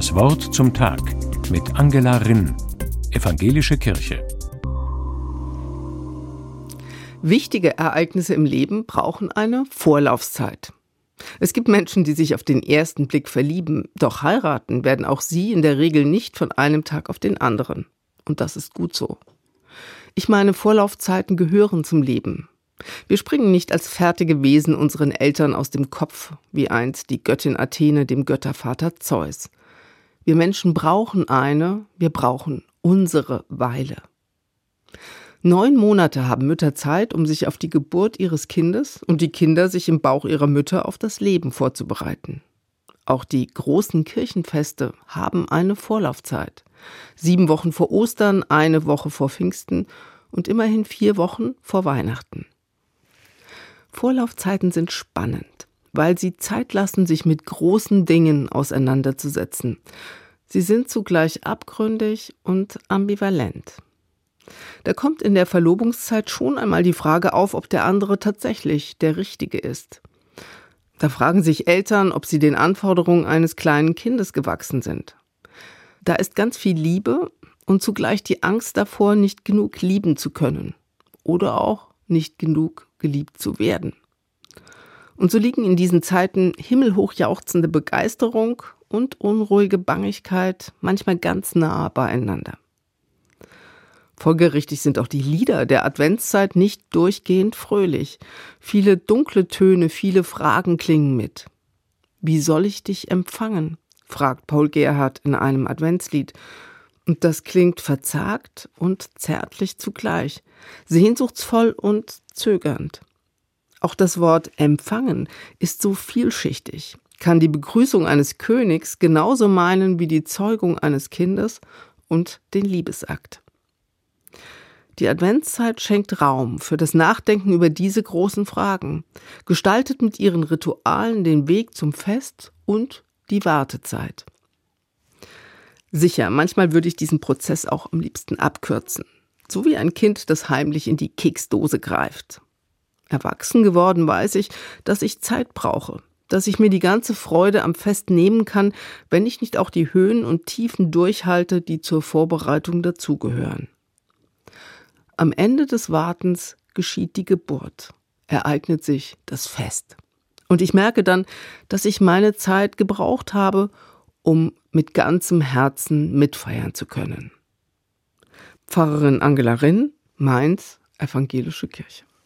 Das Wort zum Tag mit Angela Rinn, Evangelische Kirche. Wichtige Ereignisse im Leben brauchen eine Vorlaufzeit. Es gibt Menschen, die sich auf den ersten Blick verlieben, doch heiraten werden auch sie in der Regel nicht von einem Tag auf den anderen. Und das ist gut so. Ich meine, Vorlaufzeiten gehören zum Leben. Wir springen nicht als fertige Wesen unseren Eltern aus dem Kopf, wie einst die Göttin Athene dem Göttervater Zeus. Wir Menschen brauchen eine, wir brauchen unsere Weile. Neun Monate haben Mütter Zeit, um sich auf die Geburt ihres Kindes und die Kinder sich im Bauch ihrer Mütter auf das Leben vorzubereiten. Auch die großen Kirchenfeste haben eine Vorlaufzeit. Sieben Wochen vor Ostern, eine Woche vor Pfingsten und immerhin vier Wochen vor Weihnachten. Vorlaufzeiten sind spannend, weil sie Zeit lassen, sich mit großen Dingen auseinanderzusetzen. Sie sind zugleich abgründig und ambivalent. Da kommt in der Verlobungszeit schon einmal die Frage auf, ob der andere tatsächlich der Richtige ist. Da fragen sich Eltern, ob sie den Anforderungen eines kleinen Kindes gewachsen sind. Da ist ganz viel Liebe und zugleich die Angst davor, nicht genug lieben zu können oder auch nicht genug geliebt zu werden. Und so liegen in diesen Zeiten himmelhoch jauchzende Begeisterung und unruhige Bangigkeit manchmal ganz nah beieinander. Folgerichtig sind auch die Lieder der Adventszeit nicht durchgehend fröhlich. Viele dunkle Töne, viele Fragen klingen mit. Wie soll ich dich empfangen? fragt Paul Gerhard in einem Adventslied. Und das klingt verzagt und zärtlich zugleich, sehnsuchtsvoll und zögernd. Auch das Wort empfangen ist so vielschichtig, kann die Begrüßung eines Königs genauso meinen wie die Zeugung eines Kindes und den Liebesakt. Die Adventszeit schenkt Raum für das Nachdenken über diese großen Fragen, gestaltet mit ihren Ritualen den Weg zum Fest und die Wartezeit. Sicher, manchmal würde ich diesen Prozess auch am liebsten abkürzen, so wie ein Kind, das heimlich in die Keksdose greift. Erwachsen geworden weiß ich, dass ich Zeit brauche, dass ich mir die ganze Freude am Fest nehmen kann, wenn ich nicht auch die Höhen und Tiefen durchhalte, die zur Vorbereitung dazugehören. Am Ende des Wartens geschieht die Geburt, ereignet sich das Fest. Und ich merke dann, dass ich meine Zeit gebraucht habe, um mit ganzem Herzen mitfeiern zu können. Pfarrerin Angela Rinn, Mainz, Evangelische Kirche.